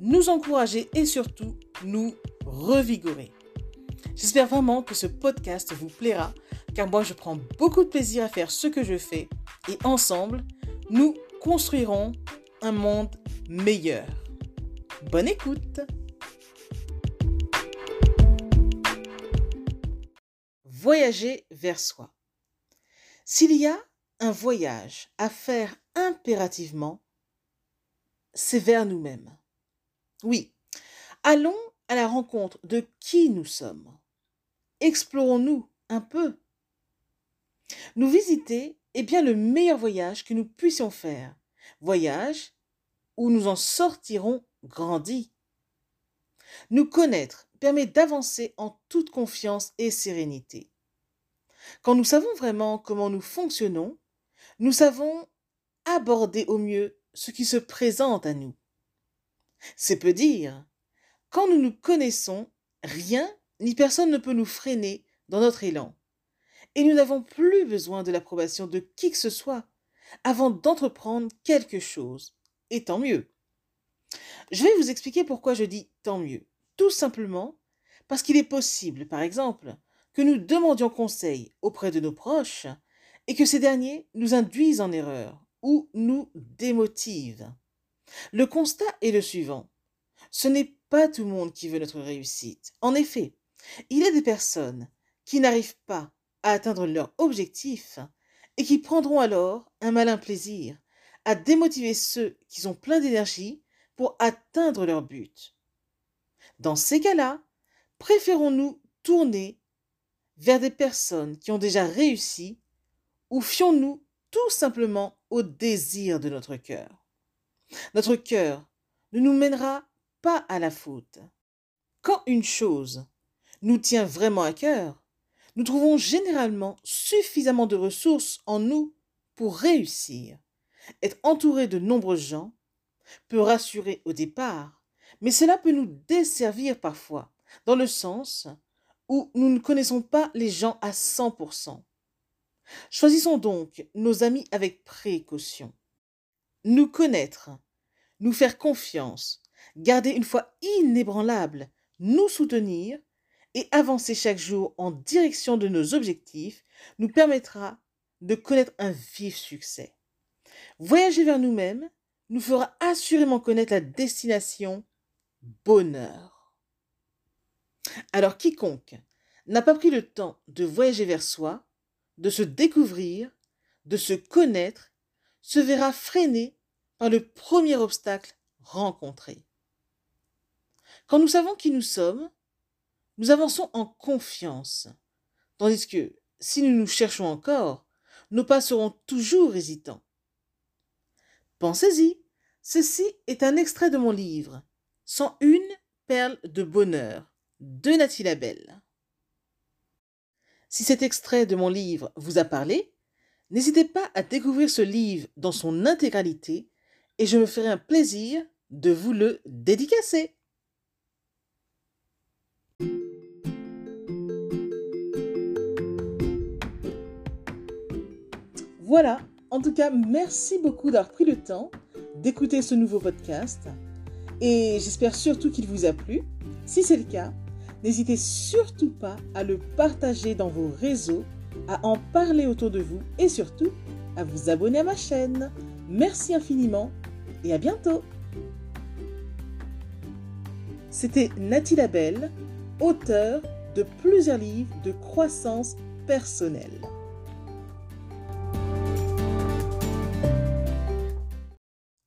nous encourager et surtout nous revigorer. J'espère vraiment que ce podcast vous plaira car moi je prends beaucoup de plaisir à faire ce que je fais et ensemble, nous construirons un monde meilleur. Bonne écoute Voyager vers soi. S'il y a un voyage à faire impérativement, c'est vers nous-mêmes. Oui, allons à la rencontre de qui nous sommes. Explorons-nous un peu. Nous visiter est bien le meilleur voyage que nous puissions faire. Voyage où nous en sortirons grandis. Nous connaître permet d'avancer en toute confiance et sérénité. Quand nous savons vraiment comment nous fonctionnons, nous savons aborder au mieux ce qui se présente à nous. C'est peu dire. Quand nous nous connaissons, rien ni personne ne peut nous freiner dans notre élan. Et nous n'avons plus besoin de l'approbation de qui que ce soit avant d'entreprendre quelque chose. Et tant mieux. Je vais vous expliquer pourquoi je dis tant mieux. Tout simplement parce qu'il est possible, par exemple, que nous demandions conseil auprès de nos proches et que ces derniers nous induisent en erreur ou nous démotivent. Le constat est le suivant. Ce n'est pas tout le monde qui veut notre réussite. En effet, il y a des personnes qui n'arrivent pas à atteindre leur objectif et qui prendront alors un malin plaisir à démotiver ceux qui sont pleins d'énergie pour atteindre leur but. Dans ces cas-là, préférons-nous tourner vers des personnes qui ont déjà réussi ou fions-nous tout simplement au désir de notre cœur Notre cœur ne nous mènera pas à la faute. Quand une chose nous tient vraiment à cœur, nous trouvons généralement suffisamment de ressources en nous pour réussir. Être entouré de nombreux gens peut rassurer au départ, mais cela peut nous desservir parfois, dans le sens où nous ne connaissons pas les gens à 100%. Choisissons donc nos amis avec précaution. Nous connaître, nous faire confiance, garder une foi inébranlable, nous soutenir et avancer chaque jour en direction de nos objectifs nous permettra de connaître un vif succès. Voyager vers nous-mêmes nous fera assurément connaître la destination bonheur. Alors quiconque n'a pas pris le temps de voyager vers soi, de se découvrir, de se connaître, se verra freiné par le premier obstacle rencontré. Quand nous savons qui nous sommes, nous avançons en confiance, tandis que si nous nous cherchons encore, nos pas seront toujours hésitants. Pensez-y, ceci est un extrait de mon livre, une perles de bonheur, de Nathalie Labelle. Si cet extrait de mon livre vous a parlé, n'hésitez pas à découvrir ce livre dans son intégralité et je me ferai un plaisir de vous le dédicacer. Voilà, en tout cas, merci beaucoup d'avoir pris le temps d'écouter ce nouveau podcast et j'espère surtout qu'il vous a plu. Si c'est le cas, n'hésitez surtout pas à le partager dans vos réseaux, à en parler autour de vous et surtout à vous abonner à ma chaîne. Merci infiniment et à bientôt. C'était Nathalie Labelle, auteure de plusieurs livres de croissance personnelle.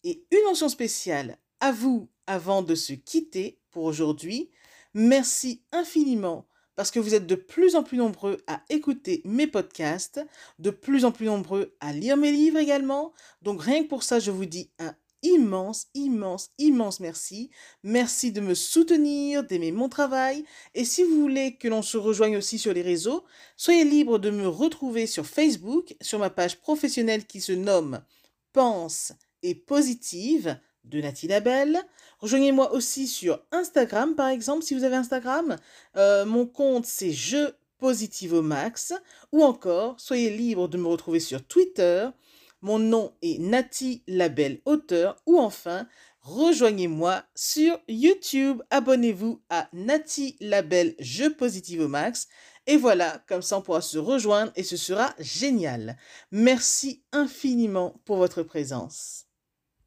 Et une mention spéciale à vous avant de se quitter pour aujourd'hui. Merci infiniment parce que vous êtes de plus en plus nombreux à écouter mes podcasts, de plus en plus nombreux à lire mes livres également. Donc rien que pour ça, je vous dis un immense, immense, immense merci. Merci de me soutenir, d'aimer mon travail. Et si vous voulez que l'on se rejoigne aussi sur les réseaux, soyez libre de me retrouver sur Facebook, sur ma page professionnelle qui se nomme Pense et Positive de Nathalie Labelle. Rejoignez-moi aussi sur Instagram, par exemple, si vous avez Instagram. Euh, mon compte, c'est Je Positive au Max. Ou encore, soyez libre de me retrouver sur Twitter. Mon nom est Nati Labelle Auteur. Ou enfin, rejoignez-moi sur YouTube. Abonnez-vous à Nati Labelle Je Positive au Max. Et voilà, comme ça on pourra se rejoindre et ce sera génial. Merci infiniment pour votre présence.